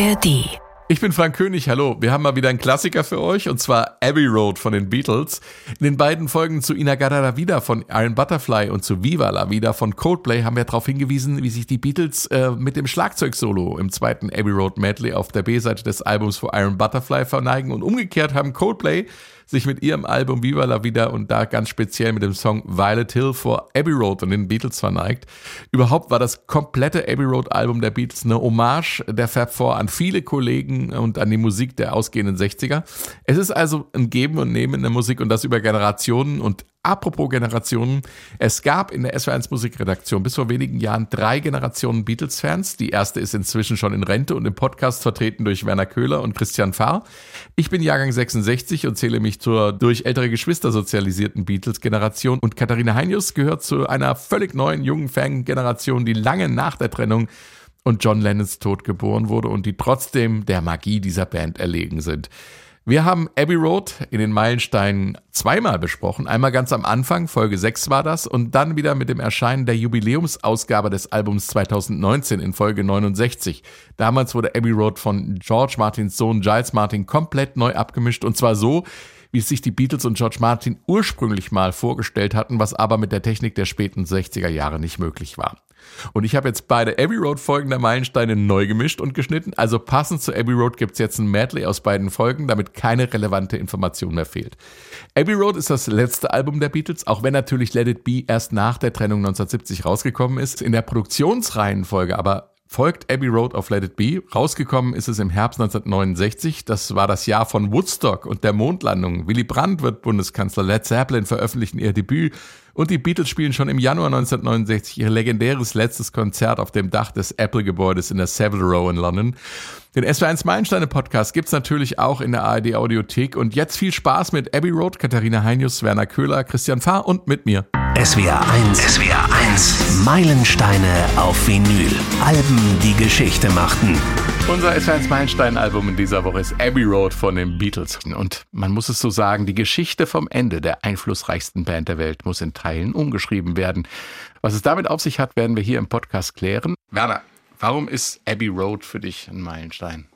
ARD. Ich bin Frank König, hallo. Wir haben mal wieder einen Klassiker für euch und zwar Abbey Road von den Beatles. In den beiden Folgen zu Inagada la Vida von Iron Butterfly und zu Viva la Vida von Coldplay haben wir darauf hingewiesen, wie sich die Beatles äh, mit dem Schlagzeugsolo im zweiten Abbey Road Medley auf der B-Seite des Albums für Iron Butterfly verneigen und umgekehrt haben Coldplay sich mit ihrem Album Viva la Vida und da ganz speziell mit dem Song Violet Hill vor Abbey Road und den Beatles verneigt. Überhaupt war das komplette Abbey Road Album der Beatles eine Hommage der Fab Four an viele Kollegen und an die Musik der ausgehenden 60er. Es ist also ein Geben und Nehmen in der Musik und das über Generationen und Apropos Generationen, es gab in der SW1 Musikredaktion bis vor wenigen Jahren drei Generationen Beatles-Fans. Die erste ist inzwischen schon in Rente und im Podcast vertreten durch Werner Köhler und Christian Fahr. Ich bin Jahrgang 66 und zähle mich zur durch ältere Geschwister sozialisierten Beatles-Generation und Katharina Heinius gehört zu einer völlig neuen jungen Fan-Generation, die lange nach der Trennung und John Lennons Tod geboren wurde und die trotzdem der Magie dieser Band erlegen sind. Wir haben Abbey Road in den Meilensteinen zweimal besprochen. Einmal ganz am Anfang, Folge 6 war das, und dann wieder mit dem Erscheinen der Jubiläumsausgabe des Albums 2019 in Folge 69. Damals wurde Abbey Road von George Martins Sohn Giles Martin komplett neu abgemischt und zwar so, wie sich die Beatles und George Martin ursprünglich mal vorgestellt hatten, was aber mit der Technik der späten 60er Jahre nicht möglich war. Und ich habe jetzt beide Abbey Road Folgen der Meilensteine neu gemischt und geschnitten. Also passend zu Abbey Road gibt es jetzt ein Medley aus beiden Folgen, damit keine relevante Information mehr fehlt. Abbey Road ist das letzte Album der Beatles, auch wenn natürlich Let It Be erst nach der Trennung 1970 rausgekommen ist. In der Produktionsreihenfolge aber folgt Abbey Road of Let It Be. Rausgekommen ist es im Herbst 1969. Das war das Jahr von Woodstock und der Mondlandung. Willy Brandt wird Bundeskanzler. Led Zeppelin veröffentlichen ihr Debüt. Und die Beatles spielen schon im Januar 1969 ihr legendäres letztes Konzert auf dem Dach des Apple-Gebäudes in der Savile Row in London. Den SW1 Meilensteine Podcast gibt's natürlich auch in der ARD Audiothek. Und jetzt viel Spaß mit Abbey Road, Katharina Heinius, Werner Köhler, Christian Fahr und mit mir. SWR 1, SWR 1, Meilensteine auf Vinyl. Alben, die Geschichte machten. Unser S1 Meilenstein-Album in dieser Woche ist Abbey Road von den Beatles. Und man muss es so sagen, die Geschichte vom Ende der einflussreichsten Band der Welt muss in Teilen umgeschrieben werden. Was es damit auf sich hat, werden wir hier im Podcast klären. Werner, warum ist Abbey Road für dich ein Meilenstein?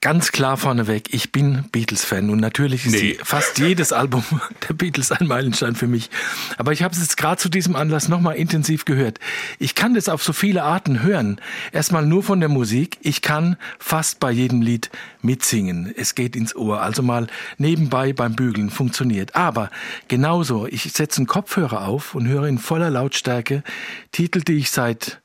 Ganz klar vorneweg, ich bin Beatles-Fan und natürlich ist nee. fast jedes Album der Beatles ein Meilenstein für mich. Aber ich habe es jetzt gerade zu diesem Anlass nochmal intensiv gehört. Ich kann das auf so viele Arten hören. Erstmal nur von der Musik. Ich kann fast bei jedem Lied mitsingen. Es geht ins Ohr. Also mal nebenbei beim Bügeln funktioniert. Aber genauso, ich setze einen Kopfhörer auf und höre in voller Lautstärke Titel, die ich seit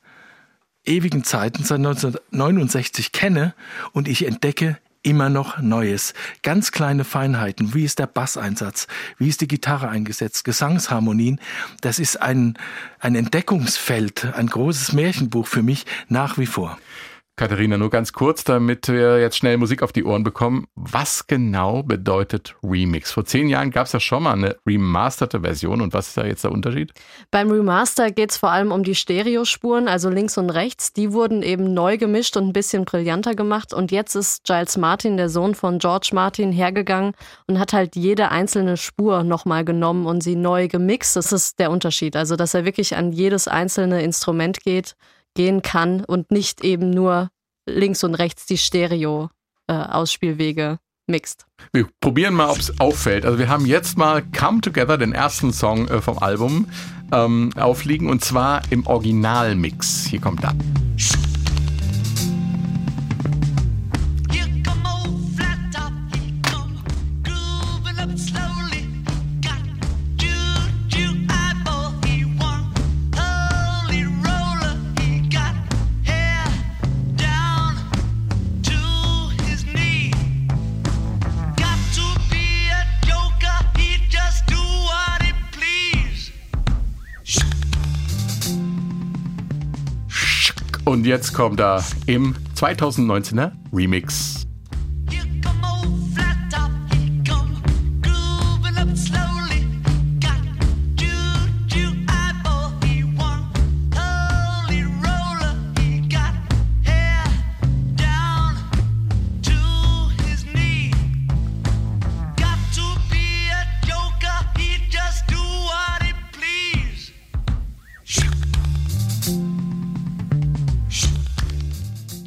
ewigen Zeiten seit 1969 kenne und ich entdecke immer noch Neues. Ganz kleine Feinheiten. Wie ist der Basseinsatz? Wie ist die Gitarre eingesetzt? Gesangsharmonien. Das ist ein, ein Entdeckungsfeld, ein großes Märchenbuch für mich nach wie vor. Katharina, nur ganz kurz, damit wir jetzt schnell Musik auf die Ohren bekommen. Was genau bedeutet Remix? Vor zehn Jahren gab es ja schon mal eine remasterte Version und was ist da jetzt der Unterschied? Beim Remaster geht es vor allem um die Stereospuren, also links und rechts. Die wurden eben neu gemischt und ein bisschen brillanter gemacht. Und jetzt ist Giles Martin, der Sohn von George Martin, hergegangen und hat halt jede einzelne Spur nochmal genommen und sie neu gemixt. Das ist der Unterschied. Also, dass er wirklich an jedes einzelne Instrument geht gehen kann und nicht eben nur links und rechts die Stereo-Ausspielwege äh, mixt. Wir probieren mal, ob es auffällt. Also wir haben jetzt mal Come Together, den ersten Song äh, vom Album, ähm, aufliegen und zwar im Originalmix. Hier kommt er. Und jetzt kommt da im 2019er Remix.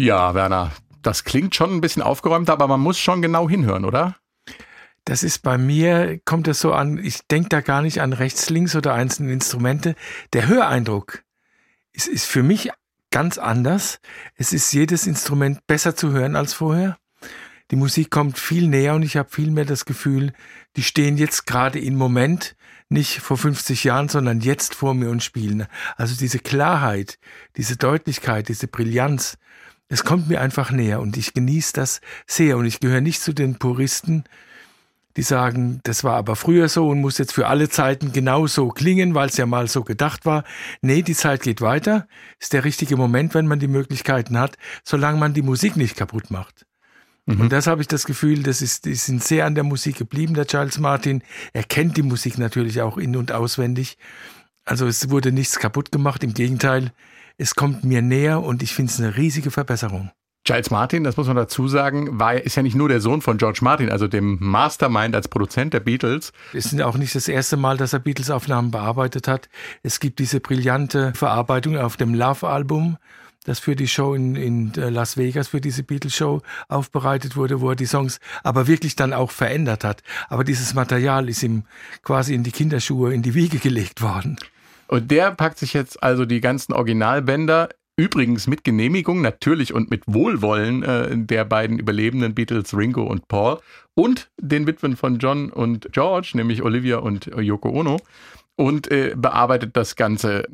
Ja, Werner, das klingt schon ein bisschen aufgeräumt, aber man muss schon genau hinhören, oder? Das ist bei mir, kommt das so an, ich denke da gar nicht an rechts, links oder einzelne Instrumente. Der Höreindruck ist, ist für mich ganz anders. Es ist jedes Instrument besser zu hören als vorher. Die Musik kommt viel näher und ich habe viel mehr das Gefühl, die stehen jetzt gerade im Moment, nicht vor 50 Jahren, sondern jetzt vor mir und spielen. Also diese Klarheit, diese Deutlichkeit, diese Brillanz, es kommt mir einfach näher und ich genieße das sehr und ich gehöre nicht zu den Puristen, die sagen, das war aber früher so und muss jetzt für alle Zeiten genauso klingen, weil es ja mal so gedacht war. Nee, die Zeit geht weiter. Ist der richtige Moment, wenn man die Möglichkeiten hat, solange man die Musik nicht kaputt macht. Mhm. Und das habe ich das Gefühl, das ist, die sind sehr an der Musik geblieben, der Charles Martin. Er kennt die Musik natürlich auch in- und auswendig. Also es wurde nichts kaputt gemacht, im Gegenteil, es kommt mir näher und ich finde es eine riesige Verbesserung. Giles Martin, das muss man dazu sagen, war, ist ja nicht nur der Sohn von George Martin, also dem Mastermind als Produzent der Beatles. Es ist auch nicht das erste Mal, dass er Beatles-Aufnahmen bearbeitet hat. Es gibt diese brillante Verarbeitung auf dem Love-Album, das für die Show in, in äh, Las Vegas, für diese Beatles-Show aufbereitet wurde, wo er die Songs aber wirklich dann auch verändert hat. Aber dieses Material ist ihm quasi in die Kinderschuhe, in die Wiege gelegt worden. Und der packt sich jetzt also die ganzen Originalbänder Übrigens mit Genehmigung natürlich und mit Wohlwollen äh, der beiden überlebenden Beatles Ringo und Paul und den Witwen von John und George, nämlich Olivia und Yoko Ono und äh, bearbeitet das Ganze.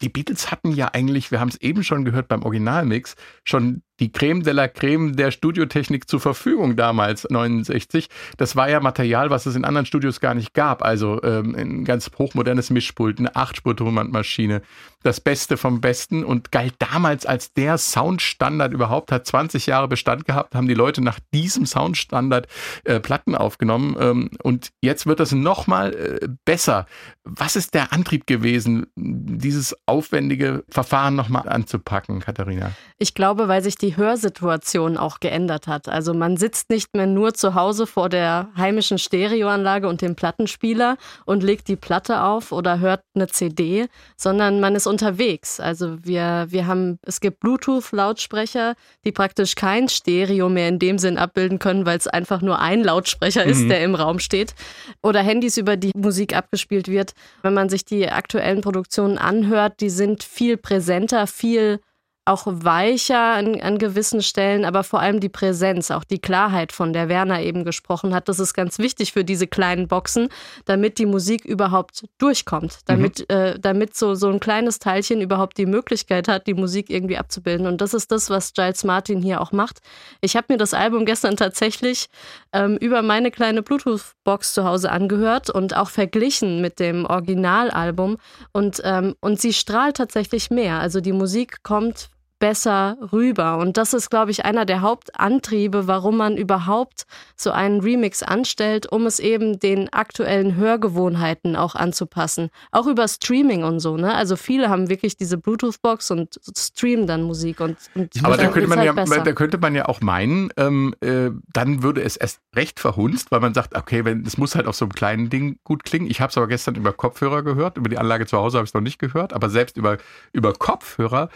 Die Beatles hatten ja eigentlich, wir haben es eben schon gehört beim Originalmix, schon die Creme de la Creme der Studiotechnik zur Verfügung damals, 69. Das war ja Material, was es in anderen Studios gar nicht gab. Also ähm, ein ganz hochmodernes Mischpult, eine Achtspur-Tonbandmaschine, das Beste vom Besten und galt damals als der Soundstandard überhaupt, hat 20 Jahre Bestand gehabt, haben die Leute nach diesem Soundstandard äh, Platten aufgenommen ähm, und jetzt wird das nochmal äh, besser. Was ist der Antrieb gewesen, dieses aufwendige Verfahren nochmal anzupacken, Katharina? Ich glaube, weil sich die Hörsituation auch geändert hat. Also man sitzt nicht mehr nur zu Hause vor der heimischen Stereoanlage und dem Plattenspieler und legt die Platte auf oder hört eine CD, sondern man ist unterwegs. Also wir, wir haben, es gibt Bluetooth-Lautsprecher, die praktisch kein Stereo mehr in dem Sinn abbilden können, weil es einfach nur ein Lautsprecher ist, mhm. der im Raum steht. Oder Handys, über die Musik abgespielt wird. Wenn man sich die aktuellen Produktionen anhört, die sind viel präsenter, viel auch weicher an, an, gewissen Stellen, aber vor allem die Präsenz, auch die Klarheit, von der Werner eben gesprochen hat, das ist ganz wichtig für diese kleinen Boxen, damit die Musik überhaupt durchkommt, damit, mhm. äh, damit so, so ein kleines Teilchen überhaupt die Möglichkeit hat, die Musik irgendwie abzubilden. Und das ist das, was Giles Martin hier auch macht. Ich habe mir das Album gestern tatsächlich ähm, über meine kleine Bluetooth-Box zu Hause angehört und auch verglichen mit dem Originalalbum. Und, ähm, und sie strahlt tatsächlich mehr. Also die Musik kommt besser rüber. Und das ist, glaube ich, einer der Hauptantriebe, warum man überhaupt so einen Remix anstellt, um es eben den aktuellen Hörgewohnheiten auch anzupassen. Auch über Streaming und so. Ne? Also viele haben wirklich diese Bluetooth-Box und streamen dann Musik. Und, und Aber da könnte, man halt ja, da könnte man ja auch meinen, ähm, äh, dann würde es erst recht verhunzt, weil man sagt, okay, wenn es muss halt auf so einem kleinen Ding gut klingen. Ich habe es aber gestern über Kopfhörer gehört, über die Anlage zu Hause habe ich es noch nicht gehört, aber selbst über, über Kopfhörer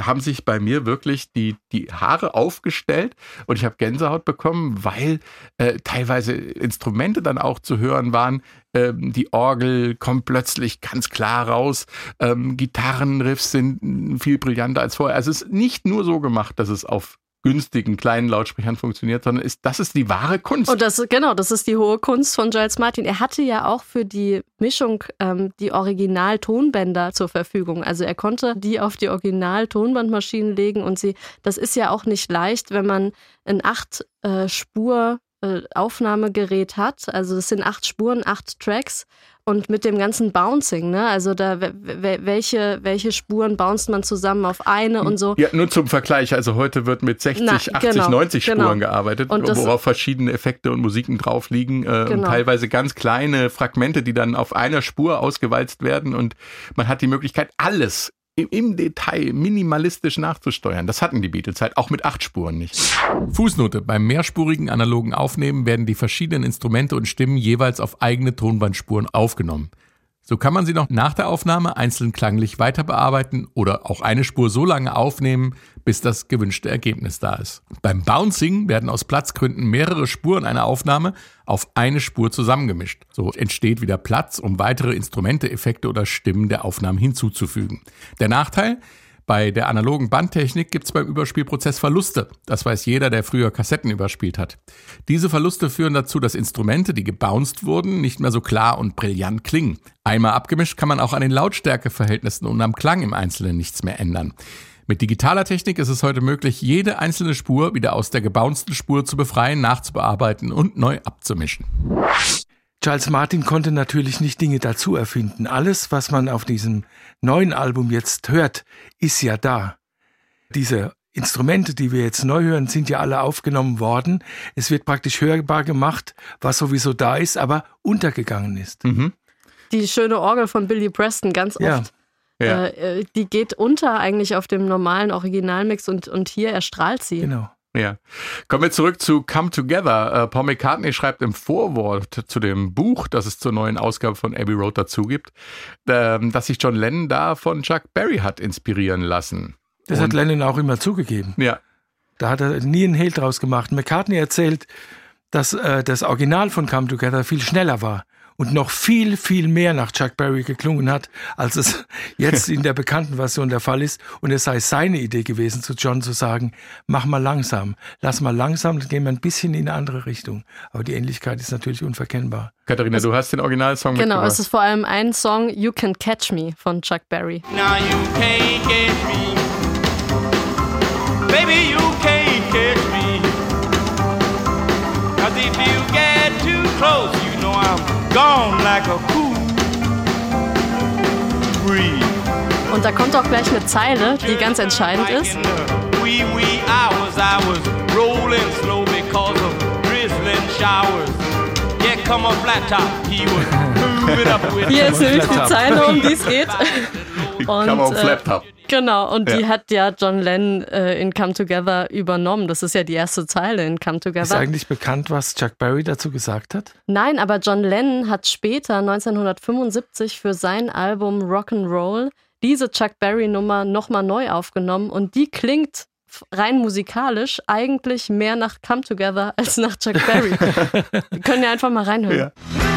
haben sich bei mir wirklich die, die Haare aufgestellt und ich habe Gänsehaut bekommen, weil äh, teilweise Instrumente dann auch zu hören waren. Ähm, die Orgel kommt plötzlich ganz klar raus. Ähm, Gitarrenriffs sind viel brillanter als vorher. Also es ist nicht nur so gemacht, dass es auf günstigen kleinen Lautsprechern funktioniert, sondern ist, das ist die wahre Kunst. Und das, genau, das ist die hohe Kunst von Giles Martin. Er hatte ja auch für die Mischung ähm, die Original-Tonbänder zur Verfügung. Also er konnte die auf die Original-Tonbandmaschinen legen und sie, das ist ja auch nicht leicht, wenn man ein acht äh, Spur äh, Aufnahmegerät hat. Also es sind acht Spuren, acht Tracks und mit dem ganzen Bouncing, ne? Also da welche, welche Spuren bounced man zusammen auf eine und so. Ja, nur zum Vergleich. Also heute wird mit 60, Na, 80, genau, 90 Spuren genau. gearbeitet, worauf verschiedene Effekte und Musiken drauf liegen. Äh, genau. teilweise ganz kleine Fragmente, die dann auf einer Spur ausgewalzt werden. Und man hat die Möglichkeit, alles im Detail minimalistisch nachzusteuern. Das hatten die Beatles halt auch mit acht Spuren nicht. Fußnote. Beim mehrspurigen analogen Aufnehmen werden die verschiedenen Instrumente und Stimmen jeweils auf eigene Tonbandspuren aufgenommen. So kann man sie noch nach der Aufnahme einzeln klanglich weiter bearbeiten oder auch eine Spur so lange aufnehmen, bis das gewünschte Ergebnis da ist. Beim Bouncing werden aus Platzgründen mehrere Spuren einer Aufnahme auf eine Spur zusammengemischt. So entsteht wieder Platz, um weitere Instrumente, Effekte oder Stimmen der Aufnahmen hinzuzufügen. Der Nachteil? Bei der analogen Bandtechnik gibt es beim Überspielprozess Verluste. Das weiß jeder, der früher Kassetten überspielt hat. Diese Verluste führen dazu, dass Instrumente, die gebounced wurden, nicht mehr so klar und brillant klingen. Einmal abgemischt kann man auch an den Lautstärkeverhältnissen und am Klang im Einzelnen nichts mehr ändern. Mit digitaler Technik ist es heute möglich, jede einzelne Spur wieder aus der gebounceden Spur zu befreien, nachzubearbeiten und neu abzumischen. Charles Martin konnte natürlich nicht Dinge dazu erfinden. Alles, was man auf diesem neuen Album jetzt hört, ist ja da. Diese Instrumente, die wir jetzt neu hören, sind ja alle aufgenommen worden. Es wird praktisch hörbar gemacht, was sowieso da ist, aber untergegangen ist. Mhm. Die schöne Orgel von Billy Preston, ganz oft. Ja. Ja. Äh, äh, die geht unter eigentlich auf dem normalen Originalmix und, und hier erstrahlt sie. Genau. Ja. Kommen wir zurück zu Come Together. Äh, Paul McCartney schreibt im Vorwort zu dem Buch, das es zur neuen Ausgabe von Abbey Road dazu gibt, äh, dass sich John Lennon da von Chuck Berry hat inspirieren lassen. Das Und hat Lennon auch immer zugegeben. Ja. Da hat er nie einen Hehl draus gemacht. McCartney erzählt, dass äh, das Original von Come Together viel schneller war und noch viel, viel mehr nach Chuck Berry geklungen hat, als es jetzt in der bekannten Version der Fall ist. Und es sei seine Idee gewesen, zu John zu sagen, mach mal langsam, lass mal langsam, dann gehen wir ein bisschen in eine andere Richtung. Aber die Ähnlichkeit ist natürlich unverkennbar. Katharina, also, du hast den Originalsong Genau, es ist vor allem ein Song, You Can Catch Me von Chuck Berry. Now you can't catch me. Baby, you can't catch me. Cause if you get too close, you know I'm gone like a cool breeze. Und da kommt auch gleich eine Zeile, die ganz entscheidend ist. Wee wee hours I was rolling slow because of drizzling showers. Yeah, come on flat top, he was moving up with Hier ist nämlich die Zeile, um die es geht. Und, come on flat top. Genau, und ja. die hat ja John Lennon äh, in Come Together übernommen. Das ist ja die erste Zeile in Come Together. Ist eigentlich bekannt, was Chuck Berry dazu gesagt hat? Nein, aber John Lennon hat später, 1975, für sein Album Rock'n'Roll diese Chuck Berry-Nummer nochmal neu aufgenommen und die klingt rein musikalisch eigentlich mehr nach Come Together als nach Chuck Berry. Wir können ja einfach mal reinhören. Ja.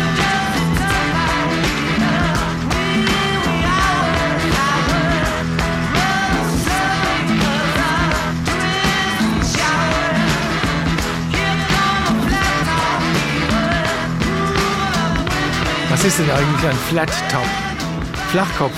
Was ist denn eigentlich ein Flat Top? Flachkopf.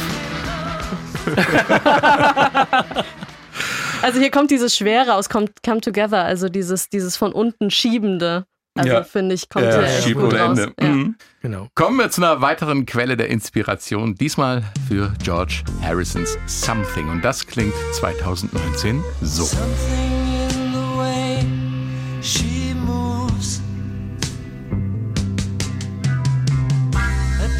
also hier kommt dieses Schwere aus Come, Come Together, also dieses, dieses von unten Schiebende. Also ja. finde ich, kommt ja, ja gut raus. Ende. Ja. Mhm. Genau. Kommen wir zu einer weiteren Quelle der Inspiration, diesmal für George Harrisons Something. Und das klingt 2019 so. Something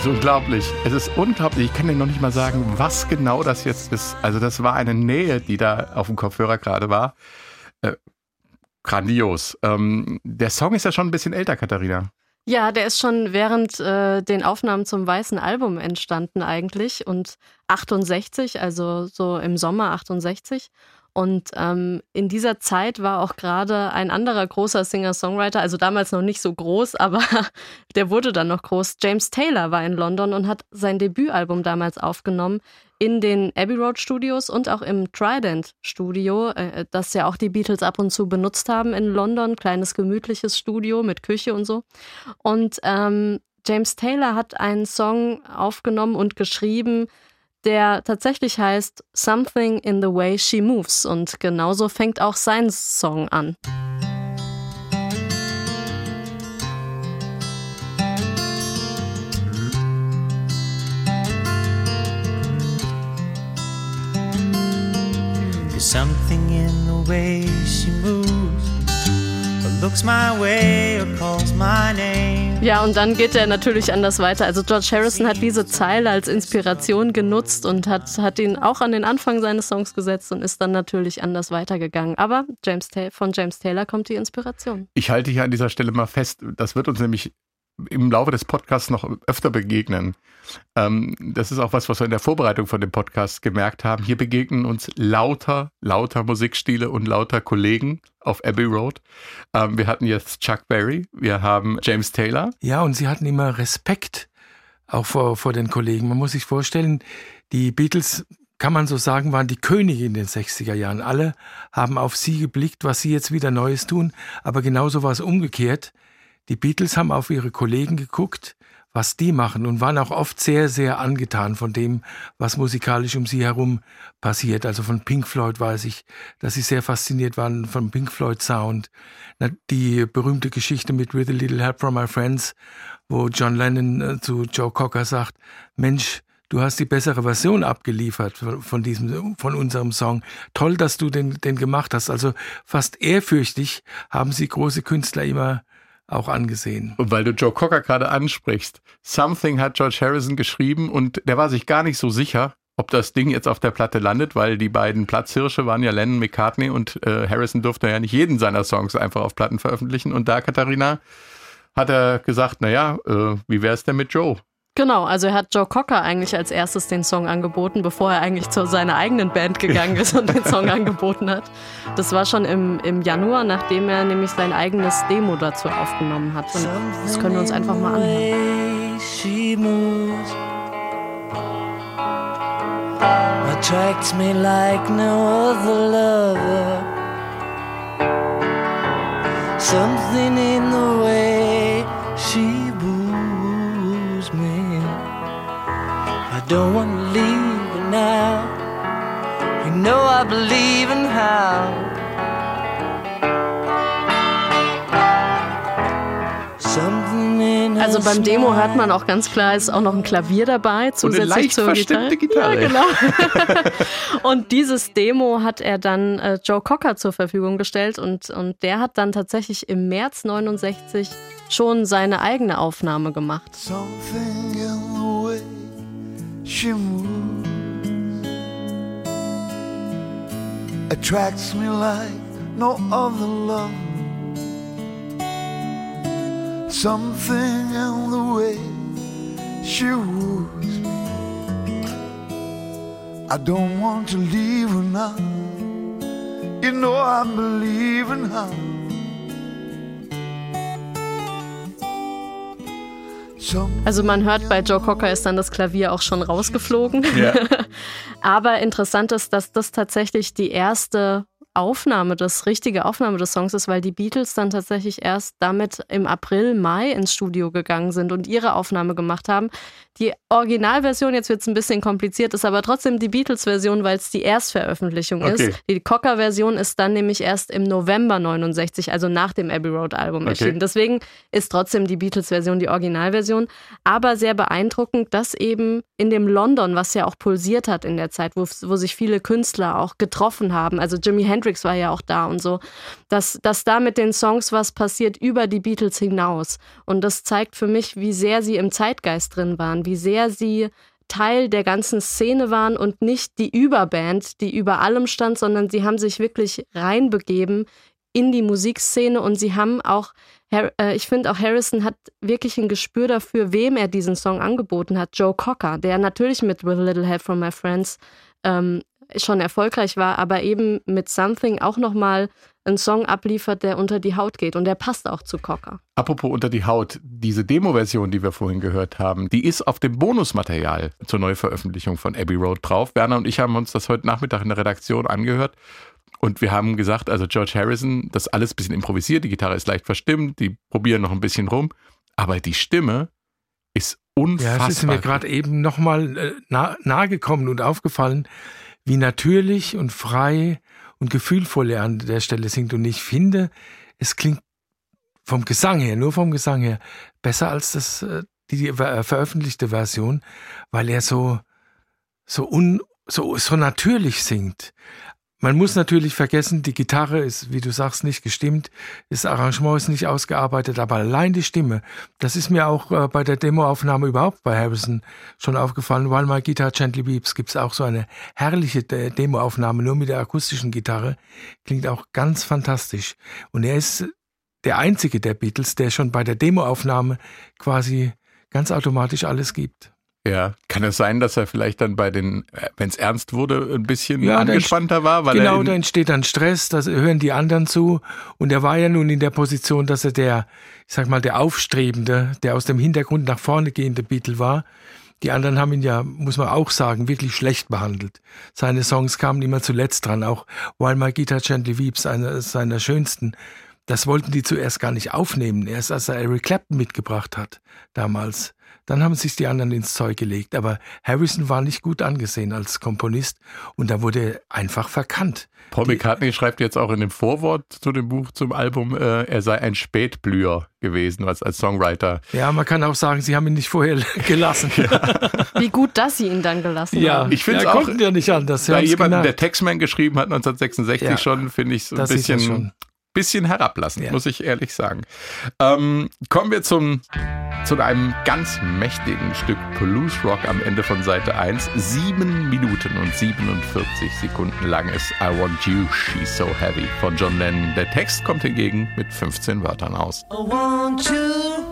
Ist unglaublich. Es ist unglaublich. Ich kann dir noch nicht mal sagen, was genau das jetzt ist. Also das war eine Nähe, die da auf dem Kopfhörer gerade war. Äh, grandios. Ähm, der Song ist ja schon ein bisschen älter, Katharina. Ja, der ist schon während äh, den Aufnahmen zum Weißen Album entstanden eigentlich und 68, also so im Sommer 68. Und ähm, in dieser Zeit war auch gerade ein anderer großer Singer-Songwriter, also damals noch nicht so groß, aber der wurde dann noch groß. James Taylor war in London und hat sein Debütalbum damals aufgenommen in den Abbey Road Studios und auch im Trident Studio, äh, das ja auch die Beatles ab und zu benutzt haben in London. Kleines gemütliches Studio mit Küche und so. Und ähm, James Taylor hat einen Song aufgenommen und geschrieben, der tatsächlich heißt Something in the Way She Moves und genauso fängt auch sein Song an. something in the way she moves, or looks my way or calls my name. Ja, und dann geht er natürlich anders weiter. Also George Harrison hat diese Zeile als Inspiration genutzt und hat, hat ihn auch an den Anfang seines Songs gesetzt und ist dann natürlich anders weitergegangen. Aber James von James Taylor kommt die Inspiration. Ich halte hier an dieser Stelle mal fest, das wird uns nämlich im Laufe des Podcasts noch öfter begegnen. Ähm, das ist auch was, was wir in der Vorbereitung von dem Podcast gemerkt haben. Hier begegnen uns lauter, lauter Musikstile und lauter Kollegen auf Abbey Road. Ähm, wir hatten jetzt Chuck Berry, wir haben James Taylor. Ja, und sie hatten immer Respekt auch vor, vor den Kollegen. Man muss sich vorstellen, die Beatles kann man so sagen, waren die Könige in den 60er Jahren. Alle haben auf sie geblickt, was sie jetzt wieder Neues tun. Aber genauso war es umgekehrt. Die Beatles haben auf ihre Kollegen geguckt, was die machen und waren auch oft sehr, sehr angetan von dem, was musikalisch um sie herum passiert. Also von Pink Floyd weiß ich, dass sie sehr fasziniert waren vom Pink Floyd Sound. Die berühmte Geschichte mit With a Little Help from My Friends, wo John Lennon äh, zu Joe Cocker sagt, Mensch, du hast die bessere Version abgeliefert von diesem, von unserem Song. Toll, dass du den, den gemacht hast. Also fast ehrfürchtig haben sie große Künstler immer auch angesehen. Und weil du Joe Cocker gerade ansprichst, Something hat George Harrison geschrieben und der war sich gar nicht so sicher, ob das Ding jetzt auf der Platte landet, weil die beiden Platzhirsche waren ja Lennon McCartney und äh, Harrison durfte ja nicht jeden seiner Songs einfach auf Platten veröffentlichen. Und da, Katharina, hat er gesagt, naja, äh, wie wäre es denn mit Joe? Genau, also er hat Joe Cocker eigentlich als erstes den Song angeboten, bevor er eigentlich zu seiner eigenen Band gegangen ist und den Song angeboten hat. Das war schon im, im Januar, nachdem er nämlich sein eigenes Demo dazu aufgenommen hat. Und das können wir uns einfach mal anhören. Something in the way she don't want to leave her now. You know I believe in how. Also beim Demo hört man auch ganz klar, ist auch noch ein Klavier dabei, zusätzlich zur Gitarre. Gitarre. Ja, genau. und dieses Demo hat er dann äh, Joe Cocker zur Verfügung gestellt und, und der hat dann tatsächlich im März 69 schon seine eigene Aufnahme gemacht. Something she moves attracts me like no other love. Something in the way she woos me. I don't want to leave her now. You know I believe in her. Also man hört, bei Joe Cocker ist dann das Klavier auch schon rausgeflogen. Ja. Aber interessant ist, dass das tatsächlich die erste Aufnahme, das richtige Aufnahme des Songs ist, weil die Beatles dann tatsächlich erst damit im April, Mai ins Studio gegangen sind und ihre Aufnahme gemacht haben. Die Originalversion, jetzt wird es ein bisschen kompliziert, ist aber trotzdem die Beatles-Version, weil es die Erstveröffentlichung okay. ist. Die Cocker-Version ist dann nämlich erst im November 69, also nach dem Abbey Road-Album okay. erschienen. Deswegen ist trotzdem die Beatles-Version die Originalversion. Aber sehr beeindruckend, dass eben in dem London, was ja auch pulsiert hat in der Zeit, wo, wo sich viele Künstler auch getroffen haben, also Jimi Hendrix war ja auch da und so, dass, dass da mit den Songs was passiert über die Beatles hinaus. Und das zeigt für mich, wie sehr sie im Zeitgeist drin waren, wie sehr sie Teil der ganzen Szene waren und nicht die Überband, die über allem stand, sondern sie haben sich wirklich reinbegeben in die Musikszene und sie haben auch, äh, ich finde auch Harrison hat wirklich ein Gespür dafür, wem er diesen Song angeboten hat. Joe Cocker, der natürlich mit With a Little Help from My Friends ähm, schon erfolgreich war, aber eben mit Something auch nochmal einen Song abliefert, der unter die Haut geht und der passt auch zu Cocker. Apropos unter die Haut, diese Demo-Version, die wir vorhin gehört haben, die ist auf dem Bonusmaterial zur Neuveröffentlichung von Abbey Road drauf. Werner und ich haben uns das heute Nachmittag in der Redaktion angehört und wir haben gesagt, also George Harrison, das alles ein bisschen improvisiert, die Gitarre ist leicht verstimmt, die probieren noch ein bisschen rum, aber die Stimme ist unfassbar. Ja, es ist mir gerade eben nochmal äh, nah, nahe gekommen und aufgefallen, wie natürlich und frei und gefühlvoll er an der Stelle singt. Und ich finde, es klingt vom Gesang her, nur vom Gesang her, besser als das, äh, die äh, veröffentlichte Version, weil er so, so un, so, so natürlich singt. Man muss natürlich vergessen, die Gitarre ist, wie du sagst, nicht gestimmt, das Arrangement ist nicht ausgearbeitet, aber allein die Stimme, das ist mir auch äh, bei der Demoaufnahme überhaupt bei Harrison schon aufgefallen. While My Guitar Gently Weeps gibt es auch so eine herrliche De Demoaufnahme, nur mit der akustischen Gitarre. Klingt auch ganz fantastisch. Und er ist der einzige der Beatles, der schon bei der Demoaufnahme quasi ganz automatisch alles gibt. Ja, kann es sein, dass er vielleicht dann bei den, äh, wenn es ernst wurde, ein bisschen ja, angespannter war? Weil genau, da entsteht dann Stress, das hören die anderen zu. Und er war ja nun in der Position, dass er der, ich sag mal, der Aufstrebende, der aus dem Hintergrund nach vorne gehende Beatle war. Die anderen haben ihn ja, muss man auch sagen, wirklich schlecht behandelt. Seine Songs kamen immer zuletzt dran, auch While My Guitar Gently Weeps, einer seiner schönsten. Das wollten die zuerst gar nicht aufnehmen, erst als er Eric Clapton mitgebracht hat, damals. Dann haben sich die anderen ins Zeug gelegt. Aber Harrison war nicht gut angesehen als Komponist und da wurde einfach verkannt. Paul McCartney schreibt jetzt auch in dem Vorwort zu dem Buch, zum Album, äh, er sei ein Spätblüher gewesen als, als Songwriter. Ja, man kann auch sagen, sie haben ihn nicht vorher gelassen. ja. Wie gut, dass sie ihn dann gelassen ja, haben. Ich finde es ja, auch. ja nicht anders. Bei jemandem, der Textman geschrieben hat 1966 ja, schon, finde ich so ein bisschen bisschen herablassen, ja. muss ich ehrlich sagen. Ähm, kommen wir zum, zu einem ganz mächtigen Stück Blues Rock am Ende von Seite 1. Sieben Minuten und 47 Sekunden lang ist I Want You, She's So Heavy von John Lennon. Der Text kommt hingegen mit 15 Wörtern aus. I want you,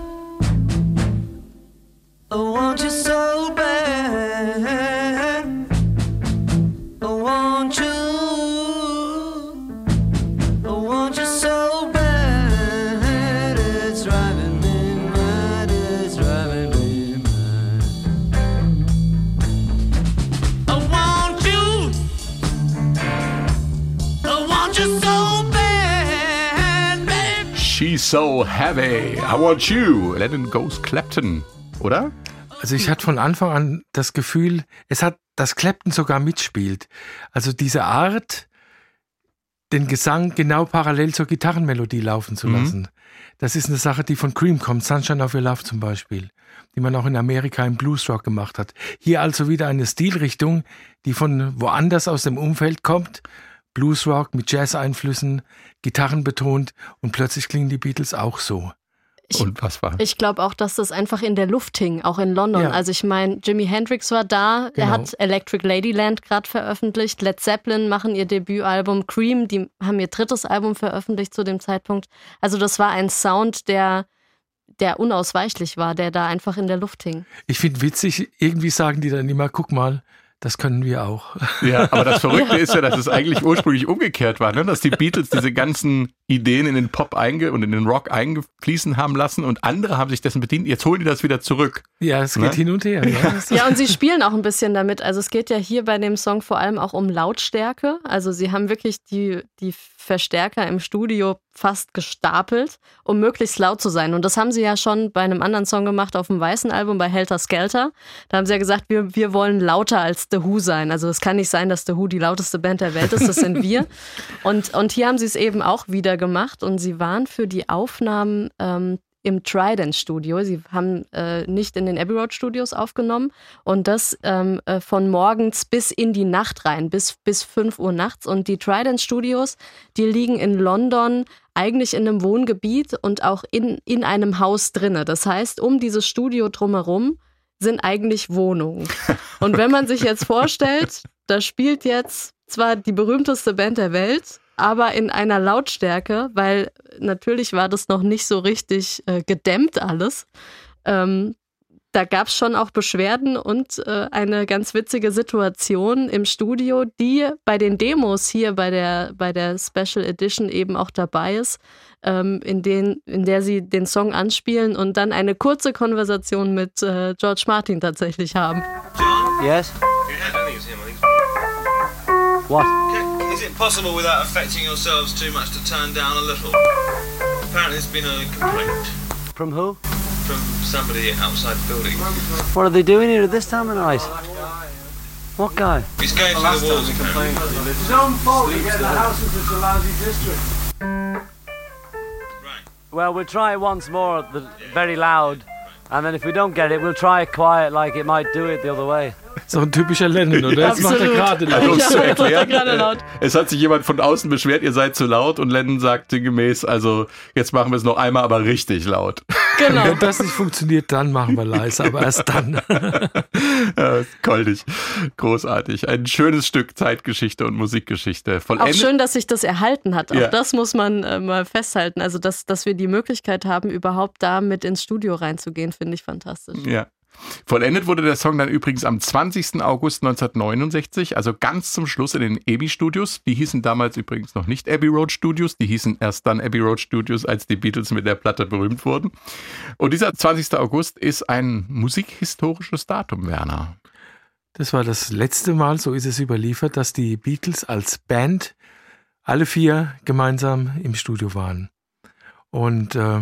so heavy. I want you. Lennon goes Clapton, oder? Also ich hatte von Anfang an das Gefühl, es hat, dass Clapton sogar mitspielt. Also diese Art, den Gesang genau parallel zur Gitarrenmelodie laufen zu mhm. lassen. Mhm. Das ist eine Sache, die von Cream kommt, Sunshine of Your Love zum Beispiel, die man auch in Amerika im Bluesrock gemacht hat. Hier also wieder eine Stilrichtung, die von woanders aus dem Umfeld kommt Bluesrock mit Jazz-Einflüssen, Gitarren betont und plötzlich klingen die Beatles auch so. Ich, Unfassbar. Ich glaube auch, dass das einfach in der Luft hing, auch in London. Ja. Also ich meine, Jimi Hendrix war da, genau. er hat Electric Ladyland gerade veröffentlicht, Led Zeppelin machen ihr Debütalbum, Cream, die haben ihr drittes Album veröffentlicht zu dem Zeitpunkt. Also das war ein Sound, der der unausweichlich war, der da einfach in der Luft hing. Ich finde witzig, irgendwie sagen die dann immer, guck mal, das können wir auch. Ja, aber das Verrückte ja. ist ja, dass es eigentlich ursprünglich umgekehrt war, ne? dass die Beatles diese ganzen Ideen in den Pop einge und in den Rock eingefließen haben lassen und andere haben sich dessen bedient. Jetzt holen die das wieder zurück. Ja, es geht ne? hin und her. Ja. ja, und sie spielen auch ein bisschen damit. Also es geht ja hier bei dem Song vor allem auch um Lautstärke. Also sie haben wirklich die, die Verstärker im Studio fast gestapelt, um möglichst laut zu sein. Und das haben sie ja schon bei einem anderen Song gemacht auf dem weißen Album bei Helter Skelter. Da haben sie ja gesagt, wir, wir wollen lauter als The Who sein. Also es kann nicht sein, dass The Who die lauteste Band der Welt ist, das sind wir. Und, und hier haben sie es eben auch wieder gemacht und sie waren für die Aufnahmen ähm, im Trident Studio. Sie haben äh, nicht in den Abbey Road Studios aufgenommen und das ähm, äh, von morgens bis in die Nacht rein, bis, bis 5 Uhr nachts. Und die Trident Studios, die liegen in London eigentlich in einem Wohngebiet und auch in, in einem Haus drinne. Das heißt, um dieses Studio drumherum sind eigentlich Wohnungen. Und wenn man sich jetzt vorstellt, da spielt jetzt zwar die berühmteste Band der Welt, aber in einer Lautstärke, weil natürlich war das noch nicht so richtig äh, gedämmt alles. Ähm, da gab es schon auch Beschwerden und äh, eine ganz witzige Situation im Studio, die bei den Demos hier bei der, bei der Special Edition eben auch dabei ist, ähm, in, den, in der sie den Song anspielen und dann eine kurze Konversation mit äh, George Martin tatsächlich haben. Yes? What? Is it possible without affecting yourselves too much to turn down a little? Apparently there's been a complaint. From who? From somebody outside the building. What are they doing here at this time of night? What guy? He's going through the walls. It's his own fault get the house into a lousy district. Well, we'll try it once more, the, very loud, and then if we don't get it, we'll try it quiet like it might do it the other way. So ein typischer Lennon, oder? Jetzt macht er gerade laut. Also, um es zu er erklären, gerade laut. es hat sich jemand von außen beschwert, ihr seid zu laut und Lennon sagte gemäß, also jetzt machen wir es noch einmal, aber richtig laut. Genau. Wenn das nicht funktioniert, dann machen wir leise, aber erst dann. Ja, goldig. Großartig. Ein schönes Stück Zeitgeschichte und Musikgeschichte. Auch Vollendet. schön, dass sich das erhalten hat. Auch Ja. das muss man äh, mal festhalten. Also, dass, dass wir die Möglichkeit haben, überhaupt da mit ins Studio reinzugehen, finde ich fantastisch. Ja. Vollendet wurde der Song dann übrigens am 20. August 1969, also ganz zum Schluss in den Abbey Studios. Die hießen damals übrigens noch nicht Abbey Road Studios, die hießen erst dann Abbey Road Studios, als die Beatles mit der Platte berühmt wurden. Und dieser 20. August ist ein musikhistorisches Datum, Werner. Das war das letzte Mal, so ist es überliefert, dass die Beatles als Band alle vier gemeinsam im Studio waren. Und äh,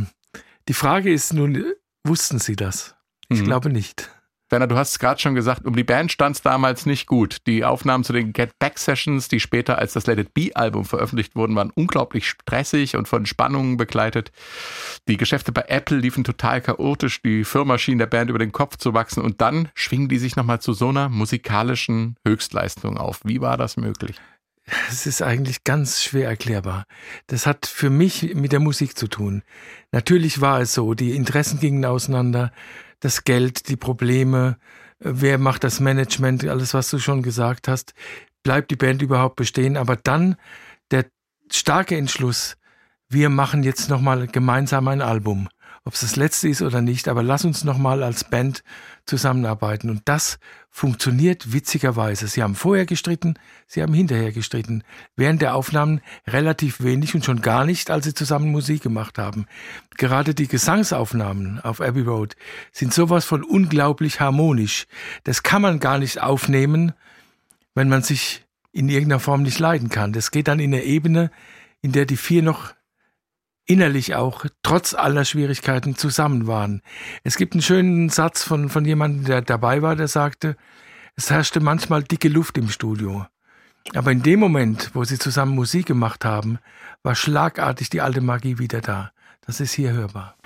die Frage ist nun, wussten sie das? Ich Mhm. glaube nicht. Werner, du hast es gerade schon gesagt, um die Band stand es damals nicht gut. Die Aufnahmen zu den Get Back Sessions, die später als das Let It Be Album veröffentlicht wurden, waren unglaublich stressig und von Spannungen begleitet. Die Geschäfte bei Apple liefen total chaotisch, die Firma schien der Band über den Kopf zu wachsen und dann schwingen die sich nochmal zu so einer musikalischen Höchstleistung auf. Wie war das möglich? Es ist eigentlich ganz schwer erklärbar. Das hat für mich mit der Musik zu tun. Natürlich war es so, die Interessen gingen auseinander, das Geld, die Probleme, äh, wer macht das Management, alles, was du schon gesagt hast, bleibt die Band überhaupt bestehen. Aber dann der starke Entschluss, wir machen jetzt nochmal gemeinsam ein Album. Ob es das letzte ist oder nicht, aber lass uns nochmal als Band zusammenarbeiten. Und das funktioniert witzigerweise. Sie haben vorher gestritten, sie haben hinterher gestritten. Während der Aufnahmen relativ wenig und schon gar nicht, als sie zusammen Musik gemacht haben. Gerade die Gesangsaufnahmen auf Abbey Road sind sowas von unglaublich harmonisch. Das kann man gar nicht aufnehmen, wenn man sich in irgendeiner Form nicht leiden kann. Das geht dann in eine Ebene, in der die vier noch innerlich auch trotz aller Schwierigkeiten zusammen waren. Es gibt einen schönen Satz von, von jemandem, der dabei war, der sagte, es herrschte manchmal dicke Luft im Studio. Aber in dem Moment, wo sie zusammen Musik gemacht haben, war schlagartig die alte Magie wieder da. Das ist hier hörbar.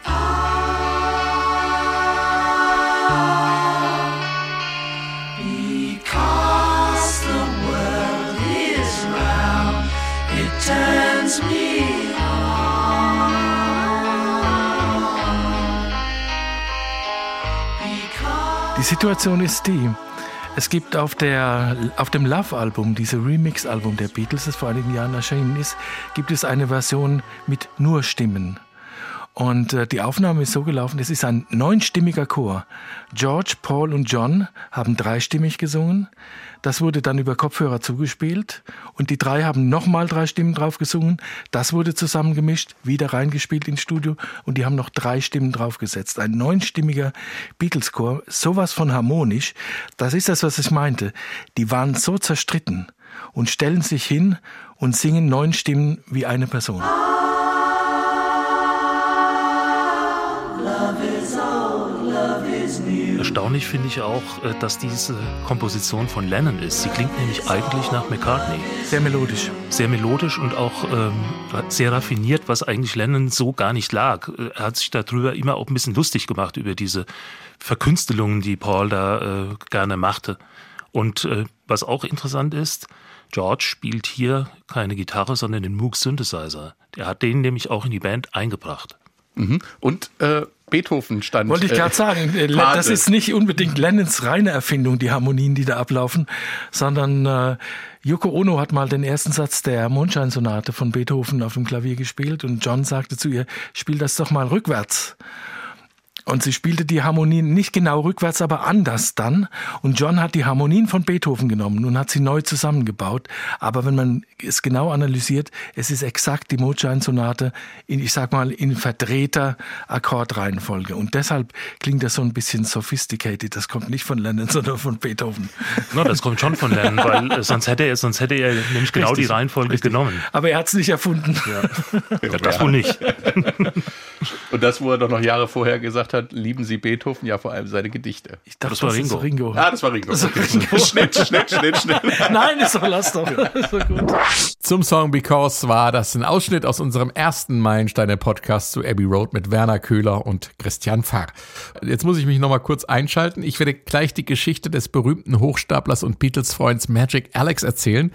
Die Situation ist die, es gibt auf, der, auf dem Love-Album, diese Remix-Album der Beatles, das vor einigen Jahren erschienen ist, gibt es eine Version mit nur Stimmen. Und äh, die Aufnahme ist so gelaufen, es ist ein neunstimmiger Chor. George, Paul und John haben dreistimmig gesungen. Das wurde dann über Kopfhörer zugespielt. Und die drei haben nochmal drei Stimmen drauf gesungen. Das wurde zusammengemischt, wieder reingespielt ins Studio. Und die haben noch drei Stimmen draufgesetzt. Ein neunstimmiger Beatles-Chor, sowas von harmonisch. Das ist das, was ich meinte. Die waren so zerstritten und stellen sich hin und singen neun Stimmen wie eine Person. Erstaunlich finde ich auch, äh, dass diese Komposition von Lennon ist. Sie klingt nämlich eigentlich nach McCartney. Sehr melodisch. Sehr melodisch und auch ähm, sehr raffiniert, was eigentlich Lennon so gar nicht lag. Äh, Er hat sich darüber immer auch ein bisschen lustig gemacht, über diese Verkünstelungen, die Paul da äh, gerne machte. Und äh, was auch interessant ist, George spielt hier keine Gitarre, sondern den Moog Synthesizer. Der hat den nämlich auch in die Band eingebracht. Mhm. Und äh, Beethoven stand. Wollte ich gerade äh, sagen, äh, das ist nicht unbedingt Lennons reine Erfindung, die Harmonien, die da ablaufen, sondern äh, Yoko Ono hat mal den ersten Satz der Mondscheinsonate von Beethoven auf dem Klavier gespielt und John sagte zu ihr, spiel das doch mal rückwärts. Und sie spielte die Harmonien nicht genau rückwärts, aber anders dann. Und John hat die Harmonien von Beethoven genommen und hat sie neu zusammengebaut. Aber wenn man es genau analysiert, es ist exakt die Mondscheinsonate in, ich sag mal, in verdrehter Akkordreihenfolge. Und deshalb klingt das so ein bisschen sophisticated. Das kommt nicht von Lennon, sondern von Beethoven. No, das kommt schon von Lennon, weil äh, sonst hätte er, sonst hätte er nämlich genau Richtig, die Reihenfolge richtig. genommen. Aber er hat es nicht erfunden. Ja, das wohl nicht. Und das, wo er doch noch Jahre vorher gesagt gemacht hat, lieben Sie Beethoven, ja vor allem seine Gedichte. Ich dachte, Das war Ringo. Ist Ringo. Ah, das war Ringo. Das war Okay. Ringo. Schnitt, Schnitt, Schnitt, Schnitt. Nein, ist doch, lass doch. Ist doch gut. Zum Song Because war das ein Ausschnitt aus unserem ersten Meilensteine-Podcast zu Abbey Road mit Werner Köhler und Christian Pfarr. Jetzt muss ich mich nochmal kurz einschalten. Ich werde gleich die Geschichte des berühmten Hochstaplers und Beatles-Freunds Magic Alex erzählen.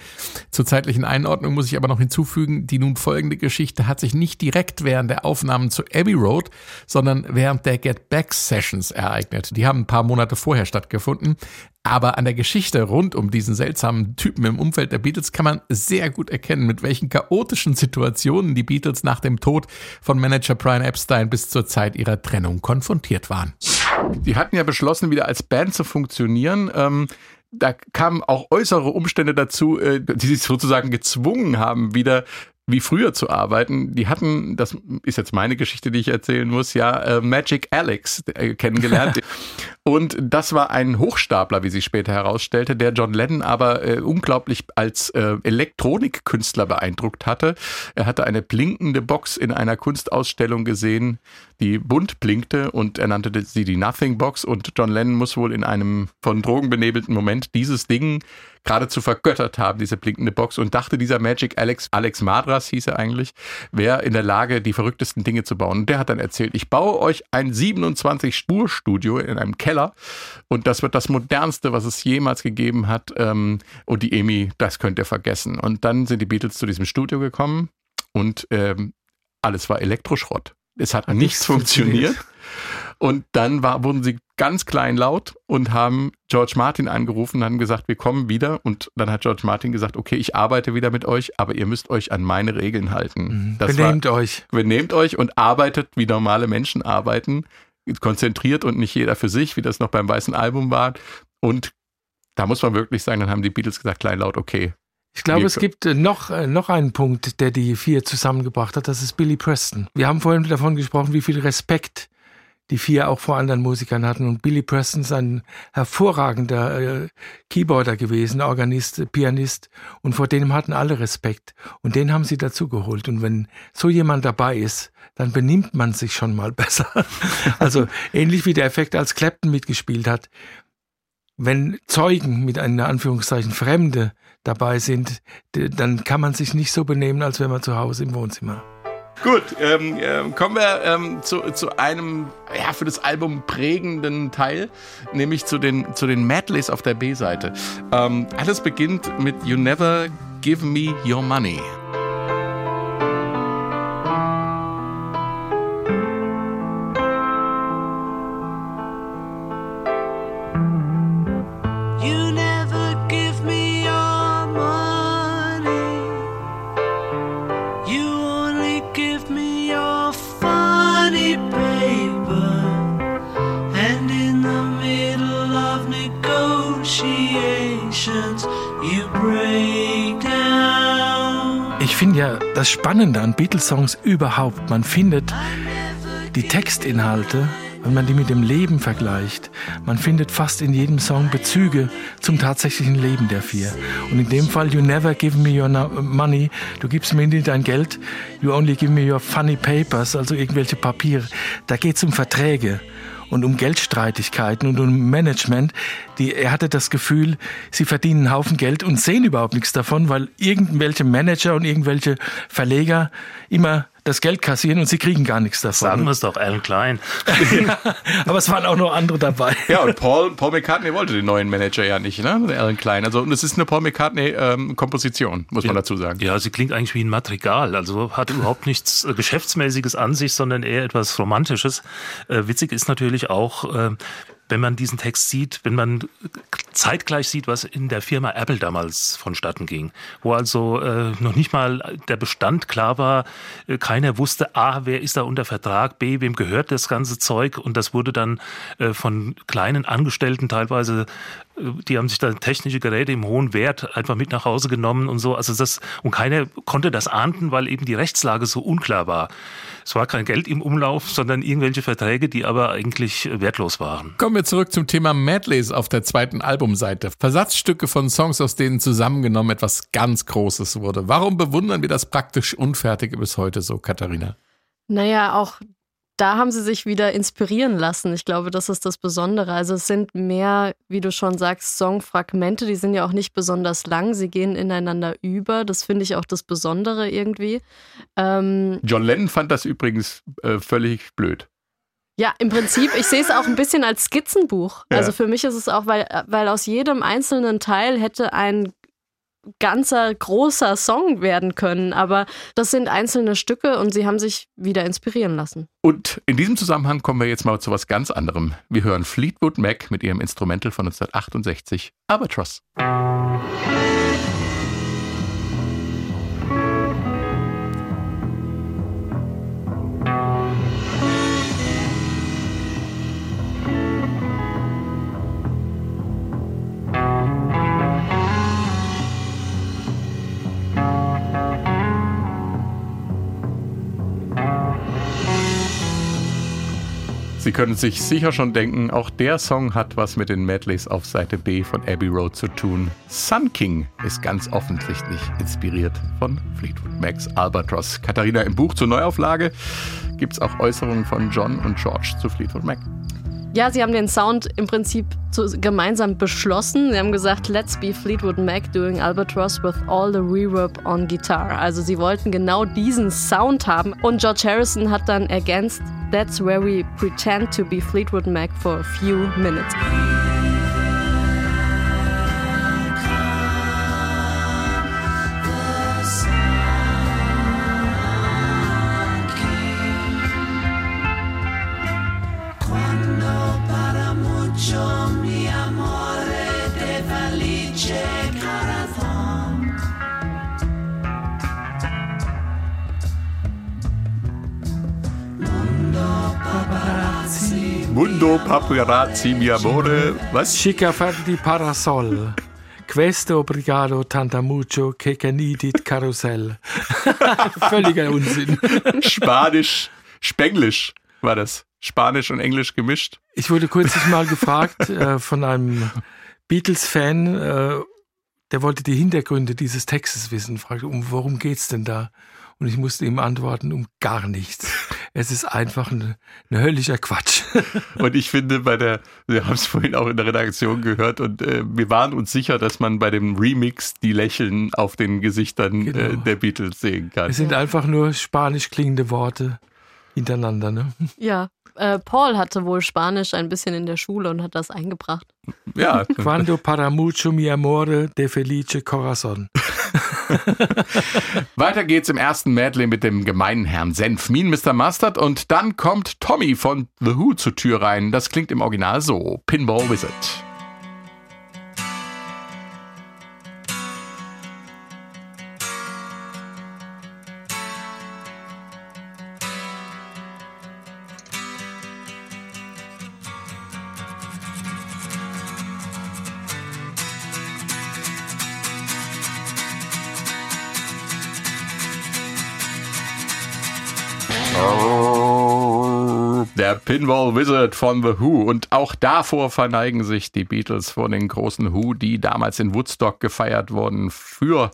Zur zeitlichen Einordnung muss ich aber noch hinzufügen, die nun folgende Geschichte hat sich nicht direkt während der Aufnahmen zu Abbey Road, sondern während der Get Back Sessions ereignet. Die haben ein paar Monate vorher stattgefunden. Aber an der Geschichte rund um diesen seltsamen Typen im Umfeld der Beatles kann man sehr gut erkennen, mit welchen chaotischen Situationen die Beatles nach dem Tod von Manager Brian Epstein bis zur Zeit ihrer Trennung konfrontiert waren. Die hatten ja beschlossen, wieder als Band zu funktionieren. Ähm, da kamen auch äußere Umstände dazu, äh, die sie sozusagen gezwungen haben, wieder wie früher zu arbeiten. Die hatten, das ist jetzt meine Geschichte, die ich erzählen muss, ja, äh, Magic Alex äh, kennengelernt. Und das war ein Hochstapler, wie sich später herausstellte, der John Lennon aber äh, unglaublich als äh, Elektronikkünstler beeindruckt hatte. Er hatte eine blinkende Box in einer Kunstausstellung gesehen, die bunt blinkte und er nannte sie die Nothing Box und John Lennon muss wohl in einem von Drogen benebelten Moment dieses Ding geradezu vergöttert haben, diese blinkende Box und dachte, dieser Magic Alex, Alex Madras hieß er eigentlich, wäre in der Lage, die verrücktesten Dinge zu bauen. Und der hat dann erzählt, ich baue euch ein 27-Spur-Studio in einem Keller und das wird das modernste, was es jemals gegeben hat. Ähm, und die Amy, das könnt ihr vergessen. Und dann sind die Beatles zu diesem Studio gekommen und ähm, alles war Elektroschrott. Es hat, nichts nichts funktioniert. funktioniert. Und dann war, wurden sie ganz kleinlaut und haben George Martin angerufen und haben gesagt, wir kommen wieder. Und dann hat George Martin gesagt, okay, ich arbeite wieder mit euch, aber ihr müsst euch an meine Regeln halten. Das war- Benehmt euch. benehmt euch und arbeitet, wie normale Menschen arbeiten, konzentriert und nicht jeder für sich, wie das noch beim weißen Album war. Und da muss man wirklich sagen, dann haben die Beatles gesagt, kleinlaut, okay. Ich glaube, Wir es gibt äh, noch, äh, noch einen Punkt, der die vier zusammengebracht hat. Das ist Billy Preston. Wir haben vorhin davon gesprochen, wie viel Respekt die vier auch vor anderen Musikern hatten. Und Billy Preston ist ein hervorragender äh, Keyboarder gewesen, Organist, Pianist. Und vor dem hatten alle Respekt. Und den haben sie dazu geholt. Und wenn so jemand dabei ist, dann benimmt man sich schon mal besser. also ähnlich wie der Effekt, als Clapton mitgespielt hat. Wenn Zeugen mit einer Anführungszeichen Fremde dabei sind, dann kann man sich nicht so benehmen, als wenn man zu Hause im Wohnzimmer. Gut, ähm, ähm, kommen wir ähm, zu, zu einem ja, für das Album prägenden Teil, nämlich zu den, zu den Medleys auf der B-Seite. Ähm, alles beginnt mit You Never Give Me Your Money. Das Spannende an Beatles-Songs überhaupt, man findet die Textinhalte, wenn man die mit dem Leben vergleicht, man findet fast in jedem Song Bezüge zum tatsächlichen Leben der vier. Und in dem Fall, you never give me your money, du gibst mir nie dein Geld, you only give me your funny papers, also irgendwelche Papiere. Da geht es um Verträge und um Geldstreitigkeiten und um Management. Die, er hatte das Gefühl, sie verdienen einen Haufen Geld und sehen überhaupt nichts davon, weil irgendwelche Manager und irgendwelche Verleger immer das Geld kassieren und sie kriegen gar nichts davon. Sagen wir es doch, Alan Klein. Aber es waren auch noch andere dabei. Ja, und Paul, Paul McCartney wollte den neuen Manager ja nicht, ne? Alan Klein. Also, und es ist eine Paul McCartney-Komposition, muss man dazu sagen. Ja, sie klingt eigentlich wie ein Madrigal. Also hat überhaupt nichts äh, Geschäftsmäßiges an sich, sondern eher etwas Romantisches. Äh, witzig ist natürlich auch, äh, wenn man diesen Text sieht, wenn man zeitgleich sieht, was in der Firma Apple damals vonstatten ging, wo also äh, noch nicht mal der Bestand klar war, äh, keiner wusste, A, wer ist da unter Vertrag, B, wem gehört das ganze Zeug? Und das wurde dann äh, von kleinen Angestellten teilweise die haben sich dann technische Geräte im hohen Wert einfach mit nach Hause genommen und so. Also das, und keiner konnte das ahnden, weil eben die Rechtslage so unklar war. Es war kein Geld im Umlauf, sondern irgendwelche Verträge, die aber eigentlich wertlos waren. Kommen wir zurück zum Thema Medleys auf der zweiten Albumseite. Versatzstücke von Songs, aus denen zusammengenommen etwas ganz Großes wurde. Warum bewundern wir das praktisch Unfertige bis heute so, Katharina? Naja, auch da haben sie sich wieder inspirieren lassen. Ich glaube, das ist das Besondere. Also es sind mehr, wie du schon sagst, Songfragmente, die sind ja auch nicht besonders lang, sie gehen ineinander über. Das finde ich auch das Besondere irgendwie. Ähm, John Lennon fand das übrigens äh, völlig blöd. Ja, im Prinzip, ich sehe es auch ein bisschen als Skizzenbuch. Ja. Also für mich ist es auch, weil, weil aus jedem einzelnen Teil hätte ein ganzer großer Song werden können. Aber das sind einzelne Stücke und sie haben sich wieder inspirieren lassen. Und in diesem Zusammenhang kommen wir jetzt mal zu was ganz anderem. Wir hören Fleetwood Mac mit ihrem Instrumental von 1968, Albatross. Sie können sich sicher schon denken, auch der Song hat was mit den Medleys auf Seite B von Abbey Road zu tun. Sun King ist ganz offensichtlich inspiriert von Fleetwood Macs Albatross. Katharina, im Buch zur Neuauflage gibt es auch Äußerungen von John und George zu Fleetwood Mac. Ja, sie haben den Sound im Prinzip zu, gemeinsam beschlossen. Sie haben gesagt, let's be Fleetwood Mac doing Albatross with all the reverb on guitar. Also sie wollten genau diesen Sound haben. Und George Harrison hat dann ergänzt, that's where we pretend to be Fleetwood Mac for a few minutes. Mundo Paparazzi, mi amore. Was? Chica di Parasol. Questo obrigado tanta mucho que canidit carousel. Völliger Unsinn. Spanisch, Spenglisch war das. Spanisch und Englisch gemischt. Ich wurde kürzlich mal gefragt äh, von einem Beatles-Fan, äh, der wollte die Hintergründe dieses Textes wissen, fragte, um worum geht's denn da? Und ich musste ihm antworten, um gar nichts. Es ist einfach ein, ein höllischer Quatsch. Und ich finde, bei der, wir haben es vorhin auch in der Redaktion gehört und äh, wir waren uns sicher, dass man bei dem Remix die Lächeln auf den Gesichtern äh, Genau. der Beatles sehen kann. Es sind einfach nur spanisch klingende Worte hintereinander. Ne? Ja, äh, Paul hatte wohl Spanisch ein bisschen in der Schule und hat das eingebracht. Ja, Quando para mucho mi amore de felice corazon. weiter geht's im ersten Medley mit dem gemeinen Herrn Senf, Mean Mr. Mustard und dann kommt Tommy von The Who zur Tür rein. Das klingt im Original so, Pinball Wizard. Pinball Wizard von The Who. Und auch davor verneigen sich die Beatles vor den großen Who, die damals in Woodstock gefeiert wurden für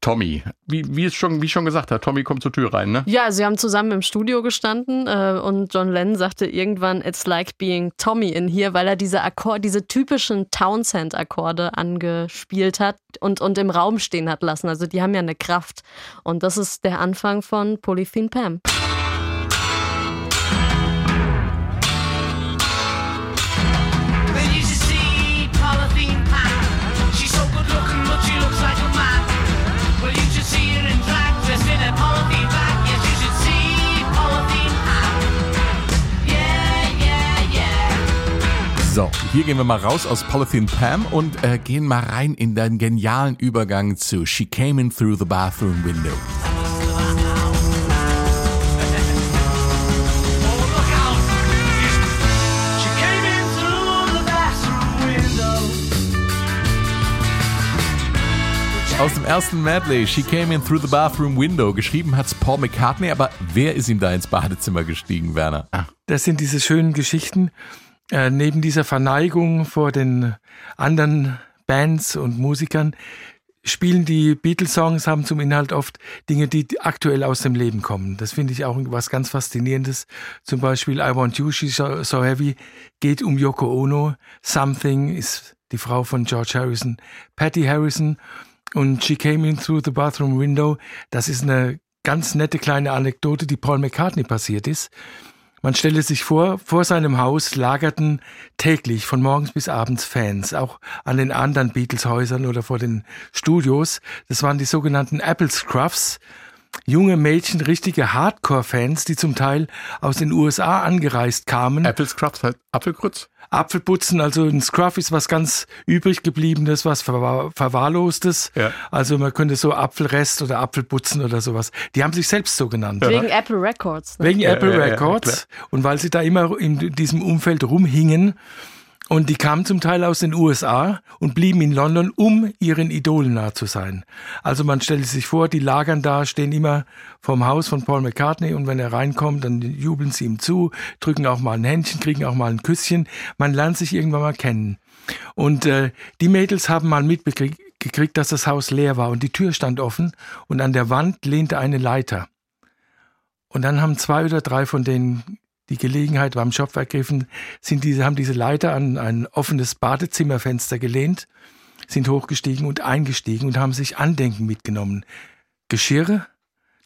Tommy. Wie, wie es schon, wie schon gesagt hat, Tommy kommt zur Tür rein, ne? Ja, sie haben zusammen im Studio gestanden äh, und John Lennon sagte irgendwann, it's like being Tommy in here, weil er diese Akkord, diese typischen Townsend-Akkorde angespielt hat und, und im Raum stehen hat lassen. Also die haben ja eine Kraft. Und das ist der Anfang von Polythene Pam. Hier gehen wir mal raus aus Polythene Pam und äh, gehen mal rein in den genialen Übergang zu She Came In Through the Bathroom Window. Aus dem ersten Medley, She Came In Through the Bathroom Window. Geschrieben hat's Paul McCartney, aber wer ist ihm da ins Badezimmer gestiegen, Werner? Das sind diese schönen Geschichten. Äh, neben dieser Verneigung vor den anderen Bands und Musikern spielen die Beatles-Songs, haben zum Inhalt oft Dinge, die aktuell aus dem Leben kommen. Das finde ich auch was ganz Faszinierendes. Zum Beispiel I Want You, She's So, so Heavy geht um Yoko Ono. Something ist die Frau von George Harrison, Patty Harrison. Und She Came In Through the Bathroom Window. Das ist eine ganz nette kleine Anekdote, die Paul McCartney passiert ist. Man stelle sich vor, vor seinem Haus lagerten täglich von morgens bis abends Fans, auch an den anderen Beatles-Häusern oder vor den Studios. Das waren die sogenannten Apple Scruffs, junge Mädchen, richtige Hardcore-Fans, die zum Teil aus den USA angereist kamen. Apple Scruffs, halt Apfelkrutz? Apfelputzen, also ein Scruff ist was ganz übrig gebliebenes, was verwahr verwahrlostes. Ja. Also man könnte so Apfelrest oder Apfelputzen oder sowas. Die haben sich selbst so genannt. Wegen ja. Apple Records. Ne? Wegen ja, Apple Records. Und weil sie da immer in diesem Umfeld rumhingen, und die kamen zum Teil aus den USA und blieben in London, um ihren Idolen nah zu sein. Also man stellt sich vor, die lagern da, stehen immer vorm Haus von Paul McCartney und wenn er reinkommt, dann jubeln sie ihm zu, drücken auch mal ein Händchen, kriegen auch mal ein Küsschen. Man lernt sich irgendwann mal kennen. Und äh, die Mädels haben mal mitgekriegt, dass das Haus leer war und die Tür stand offen und an der Wand lehnte eine Leiter. Und dann haben zwei oder drei von denen die Gelegenheit beim Schopf ergriffen, sind diese, haben diese Leiter an ein offenes Badezimmerfenster gelehnt, sind hochgestiegen und eingestiegen und haben sich Andenken mitgenommen. Geschirre,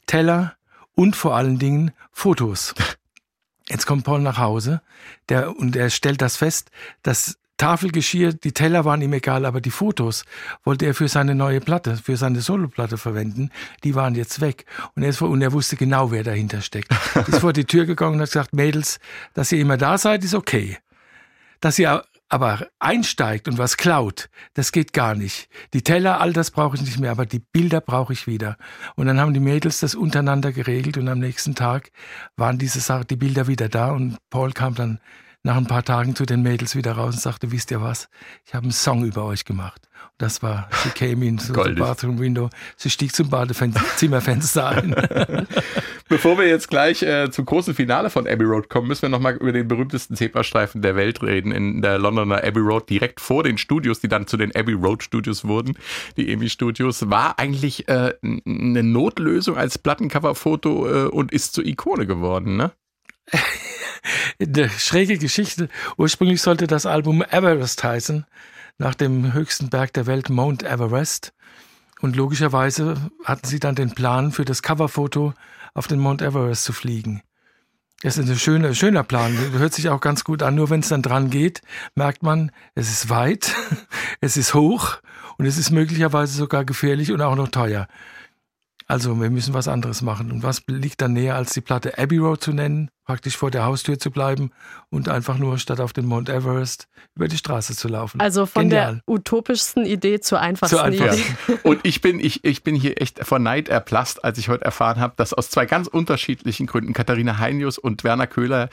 Teller und vor allen Dingen Fotos. Jetzt kommt Paul nach Hause der, und er stellt das fest, dass Tafelgeschirr, die Teller waren ihm egal, aber die Fotos wollte er für seine neue Platte, für seine Soloplatte verwenden. Die waren jetzt weg. Und er, und er wusste genau, wer dahinter steckt. ist vor die Tür gegangen und hat gesagt, Mädels, dass ihr immer da seid, ist okay. Dass ihr aber einsteigt und was klaut, das geht gar nicht. Die Teller, all das brauche ich nicht mehr, aber die Bilder brauche ich wieder. Und dann haben die Mädels das untereinander geregelt und am nächsten Tag waren diese Sache, die Bilder wieder da und Paul kam dann nach ein paar Tagen zu den Mädels wieder raus und sagte, wisst ihr was, ich habe einen Song über euch gemacht. Und das war She Came in through the bathroom window. Sie stieg zum Badezimmerfenster ein. Bevor wir jetzt gleich äh, zum großen Finale von Abbey Road kommen, müssen wir nochmal über den berühmtesten Zebrastreifen der Welt reden, in der Londoner Abbey Road, direkt vor den Studios, die dann zu den Abbey Road Studios wurden, die EMI Studios, war eigentlich äh, eine Notlösung als Plattencoverfoto äh, und ist zur Ikone geworden, ne? eine schräge Geschichte. Ursprünglich sollte das Album Everest heißen, nach dem höchsten Berg der Welt, Mount Everest. Und logischerweise hatten sie dann den Plan, für das Coverfoto auf den Mount Everest zu fliegen. Das ist ein schöner, schöner Plan. Hört sich auch ganz gut an. Nur wenn es dann dran geht, merkt man, es ist weit, es ist hoch und es ist möglicherweise sogar gefährlich und auch noch teuer. Also wir müssen was anderes machen. Und was liegt dann näher, als die Platte Abbey Road zu nennen, praktisch vor der Haustür zu bleiben und einfach nur statt auf den Mount Everest über die Straße zu laufen. Also von Genial. der utopischsten Idee zur einfachsten zu einfach. Idee. Und ich bin, ich, ich bin hier echt vor Neid erblasst, als ich heute erfahren habe, dass aus zwei ganz unterschiedlichen Gründen Katharina Heinius und Werner Köhler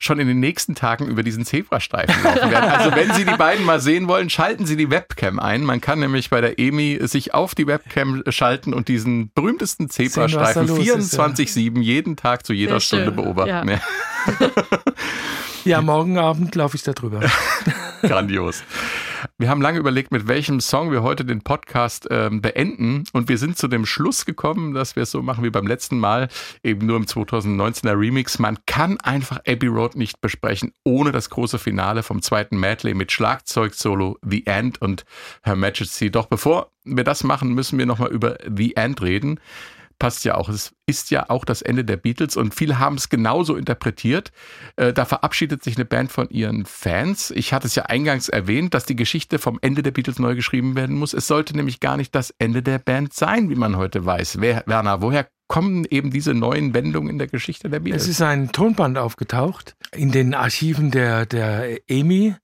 schon in den nächsten Tagen über diesen Zebrastreifen laufen werden. Also wenn Sie die beiden mal sehen wollen, schalten Sie die Webcam ein. Man kann nämlich bei der EMI sich auf die Webcam schalten und diesen berühmtesten Zebrastreifen 24-7 ja. jeden Tag zu jeder Sehr Stunde schön. beobachten. Ja. Ja, morgen Abend laufe ich da drüber. Grandios. Wir haben lange überlegt, mit welchem Song wir heute den Podcast ähm, beenden und wir sind zu dem Schluss gekommen, dass wir es so machen wie beim letzten Mal, eben nur im 2019er Remix. Man kann einfach Abbey Road nicht besprechen, ohne das große Finale vom zweiten Medley mit Schlagzeug-Solo The End und Her Majesty. Doch bevor wir das machen, müssen wir nochmal über The End reden passt ja auch. Es ist ja auch das Ende der Beatles und viele haben es genauso interpretiert. Äh, da verabschiedet sich eine Band von ihren Fans. Ich hatte es ja eingangs erwähnt, dass die Geschichte vom Ende der Beatles neu geschrieben werden muss. Es sollte nämlich gar nicht das Ende der Band sein, wie man heute weiß. Wer, Werner, woher kommen eben diese neuen Wendungen in der Geschichte der Beatles? Es ist ein Tonband aufgetaucht in den Archiven der, der EMI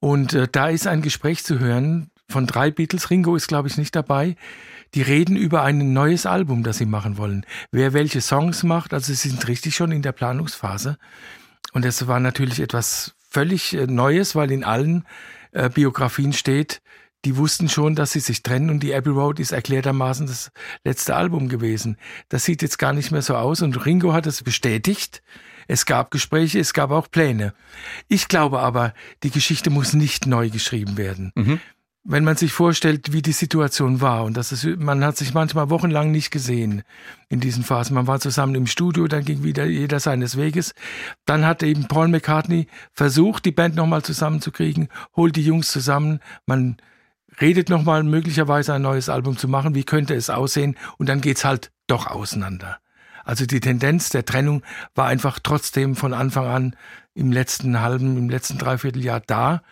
und äh, da ist ein Gespräch zu hören von drei Beatles. Ringo ist, glaube ich, nicht dabei die reden über ein neues Album, das sie machen wollen. Wer welche Songs macht, also sie sind richtig schon in der Planungsphase. Und es war natürlich etwas völlig äh, Neues, weil in allen äh, Biografien steht, die wussten schon, dass sie sich trennen und die Abbey Road ist erklärtermaßen das letzte Album gewesen. Das sieht jetzt gar nicht mehr so aus und Ringo hat es bestätigt. Es gab Gespräche, es gab auch Pläne. Ich glaube aber, die Geschichte muss nicht neu geschrieben werden. Mhm wenn man sich vorstellt, wie die Situation war und das ist, man hat sich manchmal wochenlang nicht gesehen in diesen Phasen. Man war zusammen im Studio, dann ging wieder jeder seines Weges. Dann hat eben Paul McCartney versucht, die Band nochmal zusammenzukriegen, holt die Jungs zusammen, man redet nochmal möglicherweise ein neues Album zu machen, wie könnte es aussehen und dann geht's halt doch auseinander. Also die Tendenz der Trennung war einfach trotzdem von Anfang an im letzten halben, im letzten Dreivierteljahr da.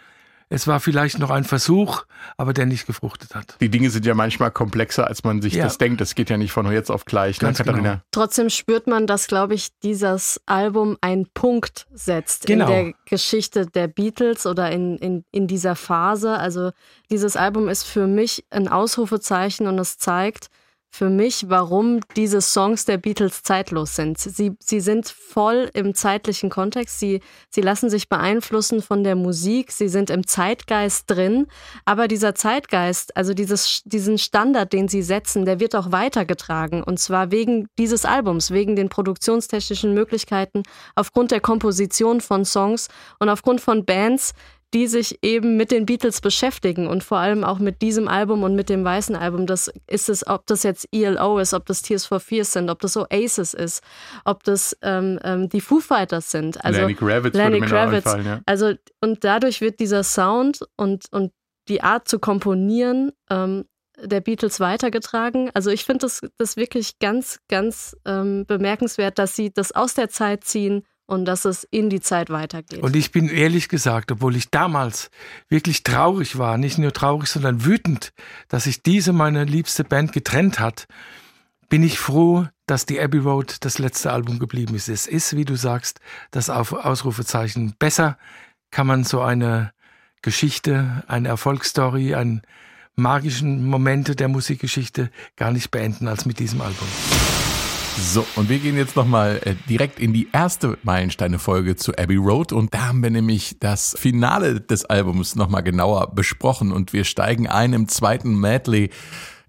Es war vielleicht noch ein Versuch, aber der nicht gefruchtet hat. Die Dinge sind ja manchmal komplexer, als man sich Ja. das denkt. Das geht ja nicht von jetzt auf gleich. Ne, Ganz genau. Katharina? Trotzdem spürt man, dass, glaube ich, dieses Album einen Punkt setzt Genau. in der Geschichte der Beatles oder in, in, in dieser Phase. Also dieses Album ist für mich ein Ausrufezeichen und es zeigt für mich, warum diese Songs der Beatles zeitlos sind. Sie, sie sind voll im zeitlichen Kontext. Sie, sie lassen sich beeinflussen von der Musik. Sie sind im Zeitgeist drin. Aber dieser Zeitgeist, also dieses, diesen Standard, den sie setzen, der wird auch weitergetragen. Und zwar wegen dieses Albums, wegen den produktionstechnischen Möglichkeiten, aufgrund der Komposition von Songs und aufgrund von Bands, die sich eben mit den Beatles beschäftigen und vor allem auch mit diesem Album und mit dem weißen Album. Das ist es, ob das jetzt ELO ist, ob das Tears for Fears sind, ob das Oasis ist, ob das ähm, ähm, die Foo Fighters sind. Also Lenny Kravitz Lenny Kravitz. ja. Also und dadurch wird dieser Sound und und die Art zu komponieren ähm, der Beatles weitergetragen. Also ich finde das, das wirklich ganz, ganz ähm, bemerkenswert, dass sie das aus der Zeit ziehen und dass es in die Zeit weitergeht. Und ich bin ehrlich gesagt, obwohl ich damals wirklich traurig war, nicht nur traurig, sondern wütend, dass sich diese meine liebste Band getrennt hat, bin ich froh, dass die Abbey Road das letzte Album geblieben ist. Es ist, wie du sagst, das Ausrufezeichen. Besser kann man so eine Geschichte, eine Erfolgsstory, einen magischen Momente der Musikgeschichte gar nicht beenden als mit diesem Album. So, und wir gehen jetzt nochmal äh, direkt in die erste Meilensteine-Folge zu Abbey Road und da haben wir nämlich das Finale des Albums nochmal genauer besprochen und wir steigen ein im zweiten Medley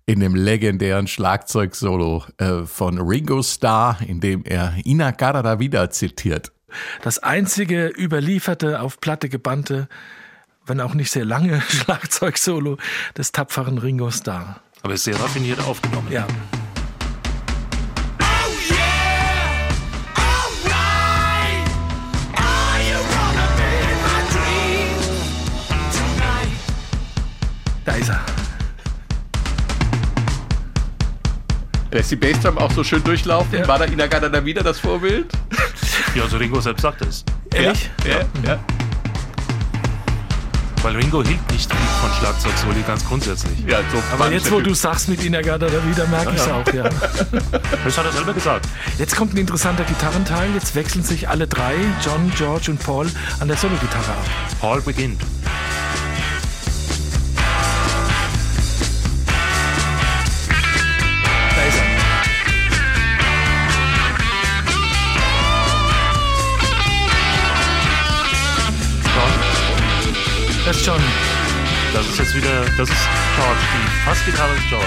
in dem legendären Schlagzeugsolo äh, von Ringo Starr, in dem er Ina Cara wieder zitiert. Das einzige überlieferte, auf Platte gebannte, wenn auch nicht sehr lange Schlagzeugsolo des tapferen Ringo Starr. Aber ist sehr raffiniert aufgenommen. Ja. Da ist er. Lässt die Bassdrum auch so schön durchlaufen? Ja. War da Ina Gada da wieder das Vorbild? Ja, also Ringo selbst sagt es. Ehrlich? Ja, ja. Weil Ringo hielt nicht viel von Schlagzeugsoli ganz grundsätzlich. ja so Aber jetzt, wo du sagst mit Inagada da wieder, merke ich es auch, ja. Das hat er selber gesagt. Jetzt kommt ein interessanter Gitarrenteil. Jetzt wechseln sich alle drei, John, George und Paul, an der Sologitarre ab. Paul beginnt. Ist wieder, das ist George. Die Fassgitarre ist George.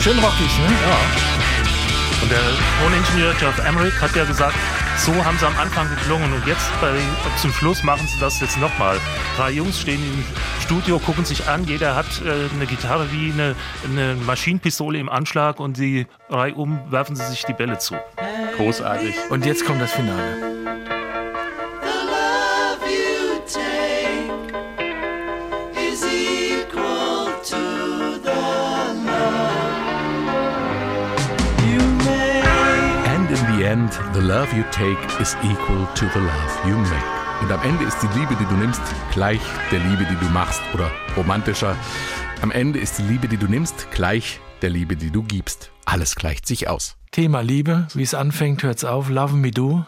Schön rockig, ne? Ja. Und der Toningenieur Geoff Emerick hat ja gesagt, so haben sie am Anfang geklungen und jetzt bei, zum Schluss machen sie das jetzt nochmal. Drei Jungs stehen im Studio, gucken sich an, jeder hat äh, eine Gitarre wie eine, eine Maschinenpistole im Anschlag und die reihum werfen sie sich die Bälle zu. Großartig. Und jetzt kommt das Finale. And in the end, the love you take is equal to the love you make. Und am Ende ist die Liebe, die du nimmst, gleich der Liebe, die du machst. Oder romantischer, am Ende ist die Liebe, die du nimmst, gleich der Liebe, die du gibst. Alles gleicht sich aus. Thema Liebe, wie es anfängt, hört's auf. Love me do.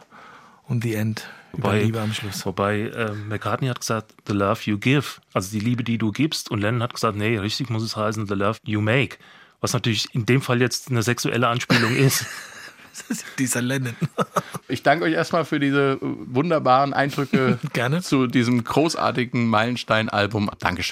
Und the end. Über Wobei, Liebe am Schluss. wobei äh, McCartney hat gesagt, the love you give, also die Liebe, die du gibst. Und Lennon hat gesagt, nee, richtig muss es heißen, the love you make. Was natürlich in dem Fall jetzt eine sexuelle Anspielung ist. Dieser Lennon. Ich danke euch erstmal für diese äh, wunderbaren Eindrücke Gerne. zu diesem großartigen Meilenstein-Album. Dankeschön.